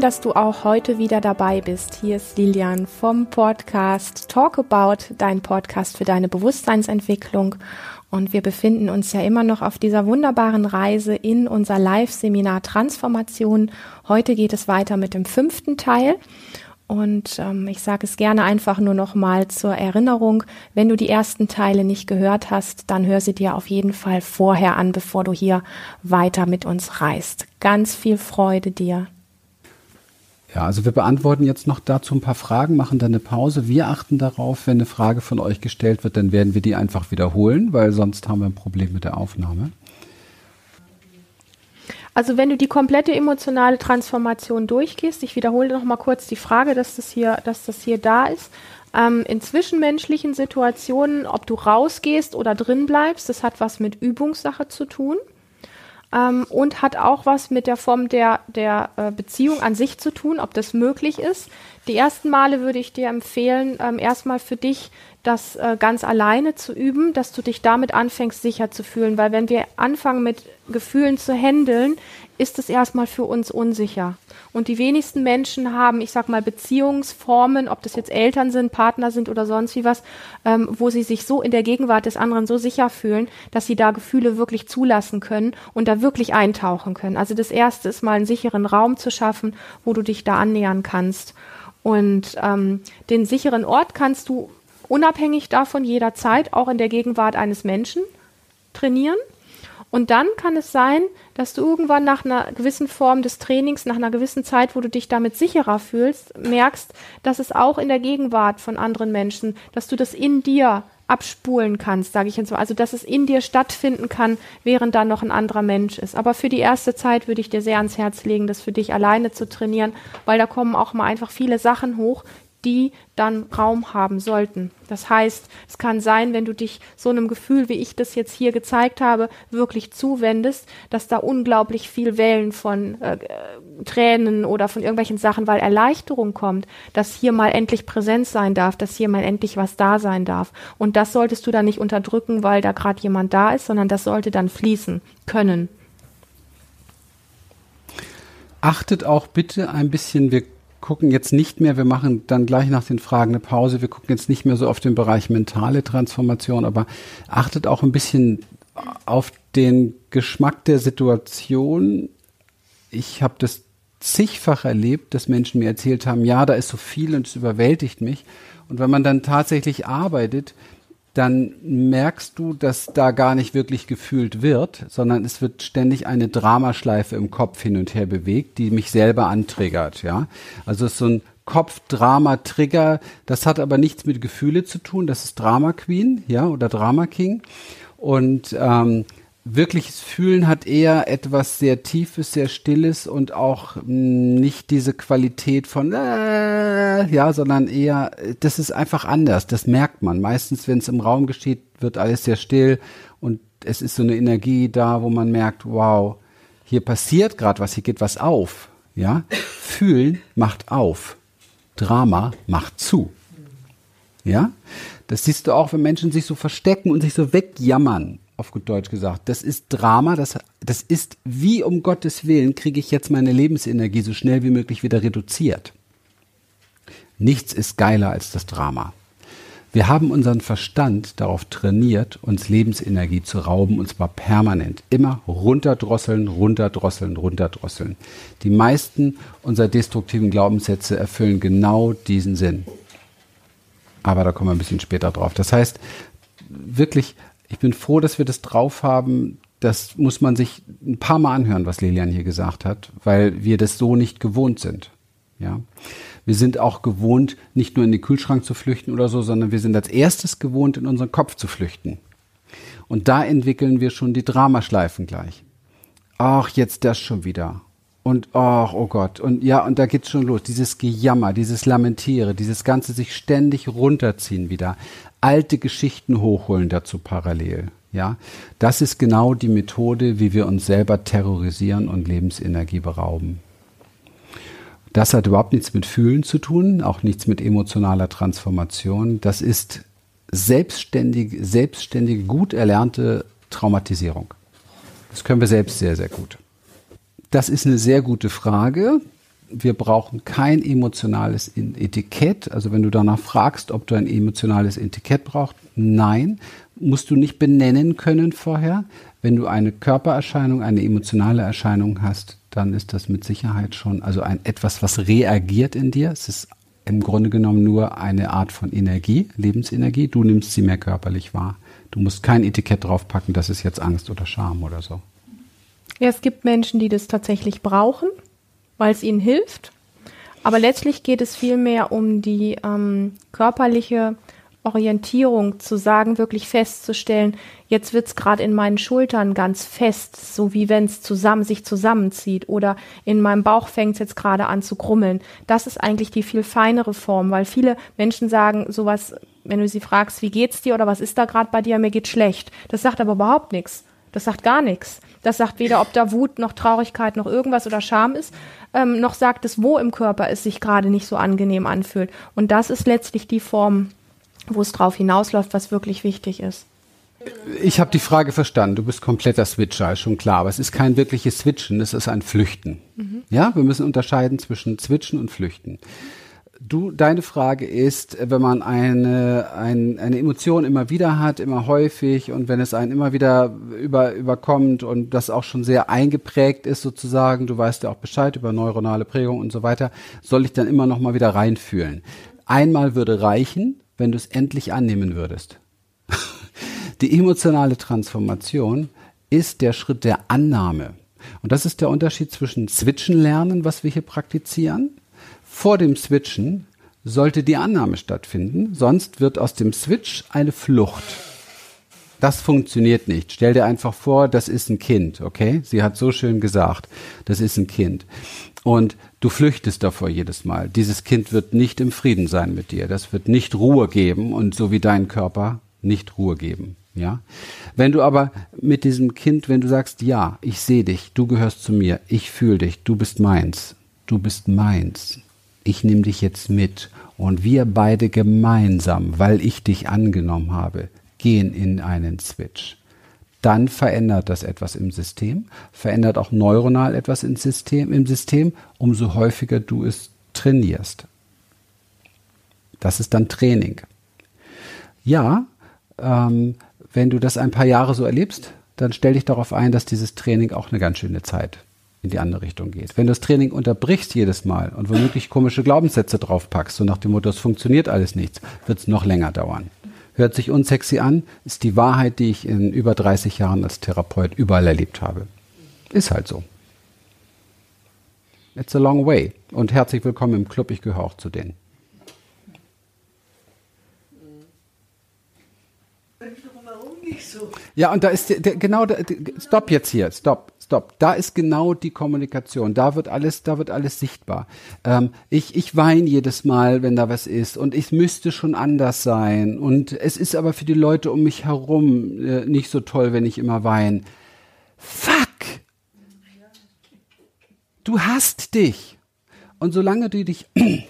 Dass du auch heute wieder dabei bist. Hier ist Lilian vom Podcast Talk About, dein Podcast für deine Bewusstseinsentwicklung. Und wir befinden uns ja immer noch auf dieser wunderbaren Reise in unser Live-Seminar Transformation. Heute geht es weiter mit dem fünften Teil. Und ähm, ich sage es gerne einfach nur noch mal zur Erinnerung, wenn du die ersten Teile nicht gehört hast, dann hör sie dir auf jeden Fall vorher an, bevor du hier weiter mit uns reist. Ganz viel Freude dir. Ja, also wir beantworten jetzt noch dazu ein paar Fragen, machen dann eine Pause. Wir achten darauf, wenn eine Frage von euch gestellt wird, dann werden wir die einfach wiederholen, weil sonst haben wir ein Problem mit der Aufnahme. Also wenn du die komplette emotionale Transformation durchgehst, ich wiederhole noch mal kurz die Frage, dass das hier, dass das hier da ist. Ähm, in zwischenmenschlichen Situationen, ob du rausgehst oder drin bleibst, das hat was mit Übungssache zu tun ähm, und hat auch was mit der Form der, der äh, Beziehung an sich zu tun, ob das möglich ist. Die ersten Male würde ich dir empfehlen, ähm, erstmal für dich das äh, ganz alleine zu üben, dass du dich damit anfängst, sicher zu fühlen. Weil wenn wir anfangen mit Gefühlen zu handeln, ist es erstmal für uns unsicher. Und die wenigsten Menschen haben, ich sag mal, Beziehungsformen, ob das jetzt Eltern sind, Partner sind oder sonst wie was, ähm, wo sie sich so in der Gegenwart des anderen so sicher fühlen, dass sie da Gefühle wirklich zulassen können und da wirklich eintauchen können. Also das erste ist mal einen sicheren Raum zu schaffen, wo du dich da annähern kannst. Und ähm, den sicheren Ort kannst du unabhängig davon jederzeit auch in der Gegenwart eines Menschen trainieren. Und dann kann es sein, dass du irgendwann nach einer gewissen Form des Trainings, nach einer gewissen Zeit, wo du dich damit sicherer fühlst, merkst, dass es auch in der Gegenwart von anderen Menschen, dass du das in dir abspulen kannst, sage ich jetzt mal. Also, dass es in dir stattfinden kann, während da noch ein anderer Mensch ist. Aber für die erste Zeit würde ich dir sehr ans Herz legen, das für dich alleine zu trainieren, weil da kommen auch mal einfach viele Sachen hoch, die dann Raum haben sollten. Das heißt, es kann sein, wenn du dich so einem Gefühl, wie ich das jetzt hier gezeigt habe, wirklich zuwendest, dass da unglaublich viel Wellen von äh, Tränen oder von irgendwelchen Sachen, weil Erleichterung kommt, dass hier mal endlich Präsenz sein darf, dass hier mal endlich was da sein darf. Und das solltest du dann nicht unterdrücken, weil da gerade jemand da ist, sondern das sollte dann fließen können. Achtet auch bitte ein bisschen, wir gucken jetzt nicht mehr, wir machen dann gleich nach den Fragen eine Pause, wir gucken jetzt nicht mehr so auf den Bereich mentale Transformation, aber achtet auch ein bisschen auf den Geschmack der Situation. Ich habe das zigfach erlebt, dass Menschen mir erzählt haben, ja, da ist so viel und es überwältigt mich. Und wenn man dann tatsächlich arbeitet, dann merkst du, dass da gar nicht wirklich gefühlt wird, sondern es wird ständig eine Dramaschleife im Kopf hin und her bewegt, die mich selber antriggert, ja. Also es ist so ein Kopf-Drama-Trigger, das hat aber nichts mit Gefühle zu tun, das ist Drama Queen, ja, oder Drama King. Und ähm, wirkliches Fühlen hat eher etwas sehr Tiefes, sehr Stilles und auch hm, nicht diese Qualität von äh, ja, sondern eher, das ist einfach anders. Das merkt man. Meistens, wenn es im Raum geschieht, wird alles sehr still und es ist so eine Energie da, wo man merkt, wow, hier passiert gerade was, hier geht was auf. Ja, Fühlen macht auf, Drama macht zu. Ja, das siehst du auch, wenn Menschen sich so verstecken und sich so wegjammern auf gut Deutsch gesagt. Das ist Drama, das, das ist, wie um Gottes Willen kriege ich jetzt meine Lebensenergie so schnell wie möglich wieder reduziert. Nichts ist geiler als das Drama. Wir haben unseren Verstand darauf trainiert, uns Lebensenergie zu rauben, und zwar permanent. Immer runterdrosseln, runterdrosseln, runterdrosseln. Die meisten unserer destruktiven Glaubenssätze erfüllen genau diesen Sinn. Aber da kommen wir ein bisschen später drauf. Das heißt, wirklich ich bin froh, dass wir das drauf haben. Das muss man sich ein paar Mal anhören, was Lilian hier gesagt hat, weil wir das so nicht gewohnt sind. Ja. Wir sind auch gewohnt, nicht nur in den Kühlschrank zu flüchten oder so, sondern wir sind als erstes gewohnt, in unseren Kopf zu flüchten. Und da entwickeln wir schon die Dramaschleifen gleich. Ach, jetzt das schon wieder. Und ach, oh Gott. Und ja, und da geht's schon los. Dieses Gejammer, dieses Lamentiere, dieses ganze sich ständig runterziehen wieder alte Geschichten hochholen dazu parallel. Ja, das ist genau die Methode, wie wir uns selber terrorisieren und Lebensenergie berauben. Das hat überhaupt nichts mit Fühlen zu tun, auch nichts mit emotionaler Transformation. Das ist selbstständige, selbstständige, gut erlernte Traumatisierung. Das können wir selbst sehr, sehr gut. Das ist eine sehr gute Frage. Wir brauchen kein emotionales Etikett. Also wenn du danach fragst, ob du ein emotionales Etikett brauchst, nein, musst du nicht benennen können vorher. Wenn du eine Körpererscheinung, eine emotionale Erscheinung hast, dann ist das mit Sicherheit schon also ein etwas, was reagiert in dir. Es ist im Grunde genommen nur eine Art von Energie, Lebensenergie. Du nimmst sie mehr körperlich wahr. Du musst kein Etikett draufpacken, das ist jetzt Angst oder Scham oder so. Ja, es gibt Menschen, die das tatsächlich brauchen, weil es ihnen hilft. Aber letztlich geht es vielmehr um die ähm, körperliche Orientierung zu sagen, wirklich festzustellen, jetzt wird's gerade in meinen Schultern ganz fest, so wie wenn es zusammen sich zusammenzieht oder in meinem Bauch fängt's jetzt gerade an zu krummeln. Das ist eigentlich die viel feinere Form, weil viele Menschen sagen sowas, wenn du sie fragst, wie geht's dir oder was ist da gerade bei dir, mir geht schlecht. Das sagt aber überhaupt nichts. Das sagt gar nichts. Das sagt weder, ob da Wut noch Traurigkeit noch irgendwas oder Scham ist, ähm, noch sagt es, wo im Körper es sich gerade nicht so angenehm anfühlt. Und das ist letztlich die Form, wo es drauf hinausläuft, was wirklich wichtig ist. Ich habe die Frage verstanden. Du bist kompletter Switcher, ist schon klar. Aber es ist kein wirkliches Switchen, es ist ein Flüchten. Mhm. Ja, wir müssen unterscheiden zwischen Switchen und Flüchten. Du, deine Frage ist, wenn man eine, ein, eine Emotion immer wieder hat, immer häufig und wenn es einen immer wieder über, überkommt und das auch schon sehr eingeprägt ist sozusagen, du weißt ja auch Bescheid über neuronale Prägung und so weiter, soll ich dann immer noch mal wieder reinfühlen. Einmal würde reichen, wenn du es endlich annehmen würdest. Die emotionale Transformation ist der Schritt der Annahme. Und das ist der Unterschied zwischen Switchen lernen, was wir hier praktizieren. Vor dem Switchen sollte die Annahme stattfinden, sonst wird aus dem Switch eine Flucht. Das funktioniert nicht. Stell dir einfach vor, das ist ein Kind, okay? Sie hat so schön gesagt, das ist ein Kind. Und du flüchtest davor jedes Mal. Dieses Kind wird nicht im Frieden sein mit dir. Das wird nicht Ruhe geben und so wie dein Körper nicht Ruhe geben. Ja? Wenn du aber mit diesem Kind, wenn du sagst, ja, ich sehe dich, du gehörst zu mir, ich fühle dich, du bist meins, du bist meins, ich nehme dich jetzt mit und wir beide gemeinsam, weil ich dich angenommen habe, gehen in einen Switch. Dann verändert das etwas im System, verändert auch neuronal etwas im System, im System, umso häufiger du es trainierst. Das ist dann Training. Ja, ähm, wenn du das ein paar Jahre so erlebst, dann stell dich darauf ein, dass dieses Training auch eine ganz schöne Zeit in die andere Richtung geht. Wenn du das Training unterbrichst jedes Mal und womöglich komische Glaubenssätze draufpackst, so nach dem Motto, es funktioniert alles nichts, wird es noch länger dauern. Hört sich unsexy an, ist die Wahrheit, die ich in über 30 Jahren als Therapeut überall erlebt habe. Ist halt so. It's a long way. Und herzlich willkommen im Club, ich gehöre auch zu denen. Ja, und da ist der, der, genau, der, stopp jetzt hier, stopp stopp. Da ist genau die Kommunikation. Da wird alles, da wird alles sichtbar. Ähm, ich, ich weine jedes Mal, wenn da was ist und ich müsste schon anders sein. Und es ist aber für die Leute um mich herum äh, nicht so toll, wenn ich immer weine. Fuck! Du hast dich. Und solange du dich,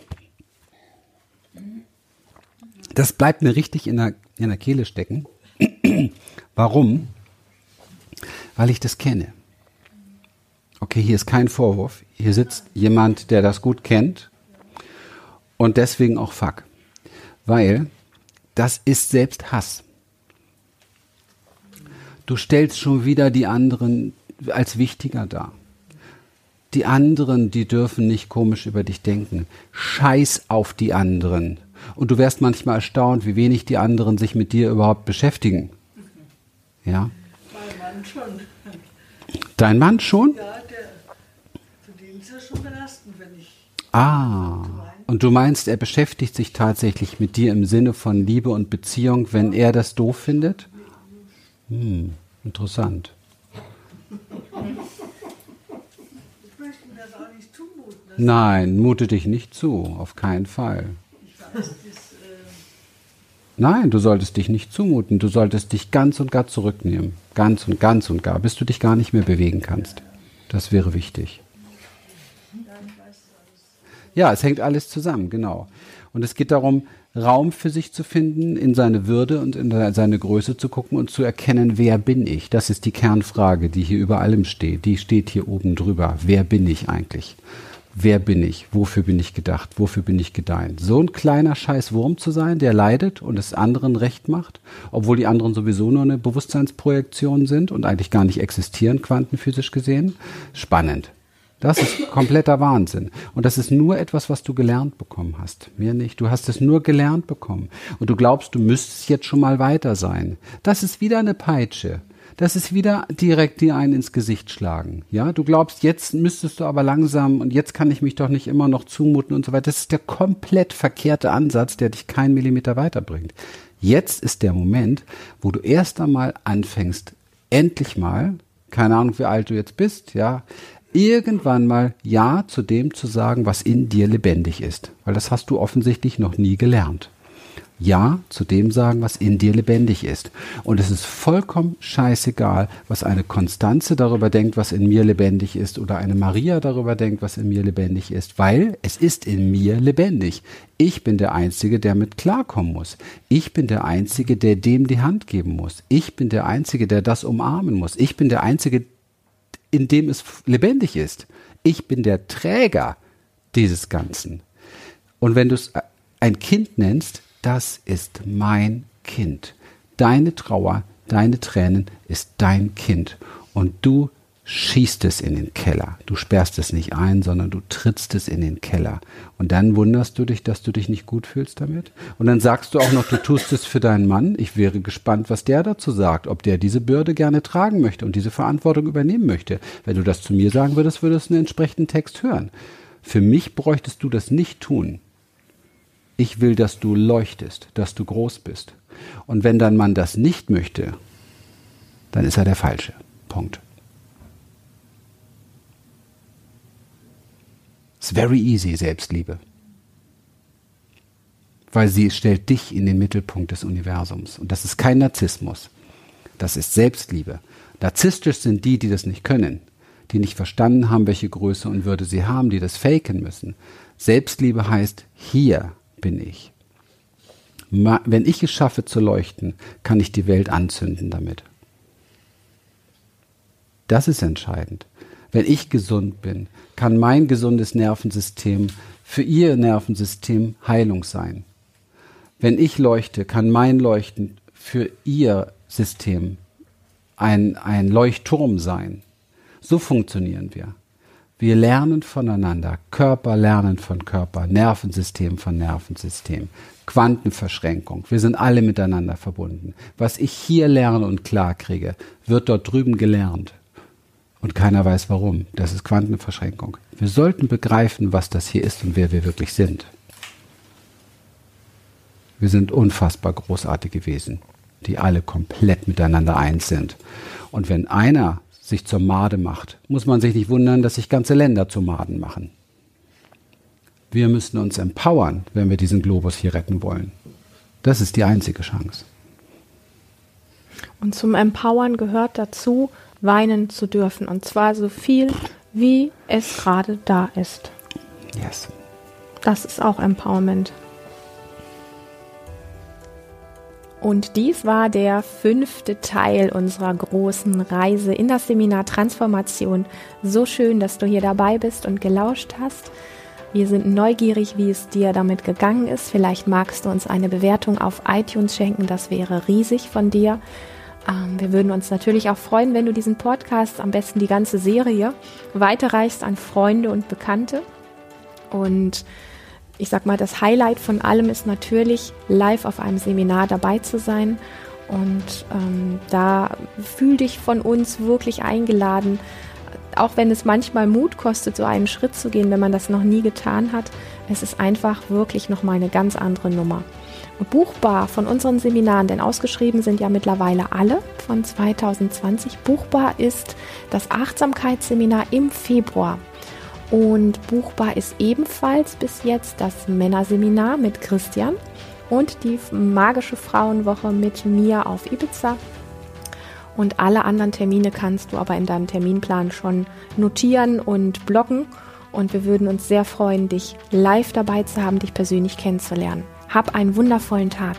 das bleibt mir richtig in der, in der Kehle stecken. Warum? Weil ich das kenne okay, hier ist kein Vorwurf, hier sitzt jemand, der das gut kennt und deswegen auch Fuck. Weil das ist selbst Hass. Du stellst schon wieder die anderen als wichtiger dar. Die anderen, die dürfen nicht komisch über dich denken. Scheiß auf die anderen. Und du wärst manchmal erstaunt, wie wenig die anderen sich mit dir überhaupt beschäftigen. Ja? Mein Mann schon. Dein Mann schon? Ja, schon belastend, wenn ich. Ah. Und du meinst, er beschäftigt sich tatsächlich mit dir im Sinne von Liebe und Beziehung, wenn er das doof findet? Hm, interessant. Nein, mute dich nicht zu, auf keinen Fall. Nein, du solltest dich nicht zumuten, du solltest dich ganz und gar zurücknehmen. Ganz und ganz und gar, bis du dich gar nicht mehr bewegen kannst. Das wäre wichtig. Ja, es hängt alles zusammen, genau. Und es geht darum, Raum für sich zu finden, in seine Würde und in seine Größe zu gucken und zu erkennen, wer bin ich? Das ist die Kernfrage, die hier über allem steht. Die steht hier oben drüber. Wer bin ich eigentlich? wer bin ich, wofür bin ich gedacht, wofür bin ich gedeiht. So ein kleiner scheiß Wurm zu sein, der leidet und es anderen recht macht, obwohl die anderen sowieso nur eine Bewusstseinsprojektion sind und eigentlich gar nicht existieren, quantenphysisch gesehen. Spannend. Das ist kompletter Wahnsinn. Und das ist nur etwas, was du gelernt bekommen hast. Mir nicht. Du hast es nur gelernt bekommen. Und du glaubst, du müsstest jetzt schon mal weiter sein. Das ist wieder eine Peitsche das ist wieder direkt dir einen ins Gesicht schlagen. Ja, du glaubst, jetzt müsstest du aber langsam und jetzt kann ich mich doch nicht immer noch zumuten und so weiter. Das ist der komplett verkehrte Ansatz, der dich keinen Millimeter weiterbringt. Jetzt ist der Moment, wo du erst einmal anfängst, endlich mal, keine Ahnung, wie alt du jetzt bist, ja, irgendwann mal Ja zu dem zu sagen, was in dir lebendig ist. Weil das hast du offensichtlich noch nie gelernt. Ja zu dem sagen, was in dir lebendig ist. Und es ist vollkommen scheißegal, was eine Konstanze darüber denkt, was in mir lebendig ist, oder eine Maria darüber denkt, was in mir lebendig ist, weil es ist in mir lebendig. Ich bin der Einzige, der mit klarkommen muss. Ich bin der Einzige, der dem die Hand geben muss. Ich bin der Einzige, der das umarmen muss. Ich bin der Einzige, in dem es lebendig ist. Ich bin der Träger dieses Ganzen. Und wenn du es ein Kind nennst, das ist mein Kind. Deine Trauer, deine Tränen ist dein Kind. Und du schießt es in den Keller. Du sperrst es nicht ein, sondern du trittst es in den Keller. Und dann wunderst du dich, dass du dich nicht gut fühlst damit. Und dann sagst du auch noch, du tust es für deinen Mann. Ich wäre gespannt, was der dazu sagt, ob der diese Bürde gerne tragen möchte und diese Verantwortung übernehmen möchte. Wenn du das zu mir sagen würdest, würdest du einen entsprechenden Text hören. Für mich bräuchtest du das nicht tun. Ich will, dass du leuchtest, dass du groß bist. Und wenn dein Mann das nicht möchte, dann ist er der Falsche. Punkt. Very easy, Selbstliebe. Weil sie stellt dich in den Mittelpunkt des Universums. Und das ist kein Narzissmus. Das ist Selbstliebe. Narzisstisch sind die, die das nicht können, die nicht verstanden haben, welche Größe und Würde sie haben, die das faken müssen. Selbstliebe heißt hier bin ich. Wenn ich es schaffe zu leuchten, kann ich die Welt anzünden damit. Das ist entscheidend. Wenn ich gesund bin, kann mein gesundes Nervensystem für ihr Nervensystem Heilung sein. Wenn ich leuchte, kann mein Leuchten für ihr System ein, ein Leuchtturm sein. So funktionieren wir. Wir lernen voneinander. Körper lernen von Körper, Nervensystem von Nervensystem, Quantenverschränkung. Wir sind alle miteinander verbunden. Was ich hier lerne und klar kriege, wird dort drüben gelernt. Und keiner weiß warum. Das ist Quantenverschränkung. Wir sollten begreifen, was das hier ist und wer wir wirklich sind. Wir sind unfassbar großartige Wesen, die alle komplett miteinander eins sind. Und wenn einer sich zur Made macht, muss man sich nicht wundern, dass sich ganze Länder zu Maden machen. Wir müssen uns empowern, wenn wir diesen Globus hier retten wollen. Das ist die einzige Chance. Und zum Empowern gehört dazu, weinen zu dürfen. Und zwar so viel, wie es gerade da ist. Yes. Das ist auch Empowerment. Und dies war der fünfte Teil unserer großen Reise in das Seminar Transformation. So schön, dass du hier dabei bist und gelauscht hast. Wir sind neugierig, wie es dir damit gegangen ist. Vielleicht magst du uns eine Bewertung auf iTunes schenken. Das wäre riesig von dir. Ähm, wir würden uns natürlich auch freuen, wenn du diesen Podcast, am besten die ganze Serie, weiterreichst an Freunde und Bekannte. Und ich sag mal, das Highlight von allem ist natürlich, live auf einem Seminar dabei zu sein. Und ähm, da fühl dich von uns wirklich eingeladen, auch wenn es manchmal Mut kostet, so einen Schritt zu gehen, wenn man das noch nie getan hat. Es ist einfach wirklich nochmal eine ganz andere Nummer. Buchbar von unseren Seminaren, denn ausgeschrieben sind ja mittlerweile alle von 2020. Buchbar ist das Achtsamkeitsseminar im Februar. Und buchbar ist ebenfalls bis jetzt das Männerseminar mit Christian und die magische Frauenwoche mit mir auf Ibiza. Und alle anderen Termine kannst du aber in deinem Terminplan schon notieren und blocken. Und wir würden uns sehr freuen, dich live dabei zu haben, dich persönlich kennenzulernen. Hab einen wundervollen Tag.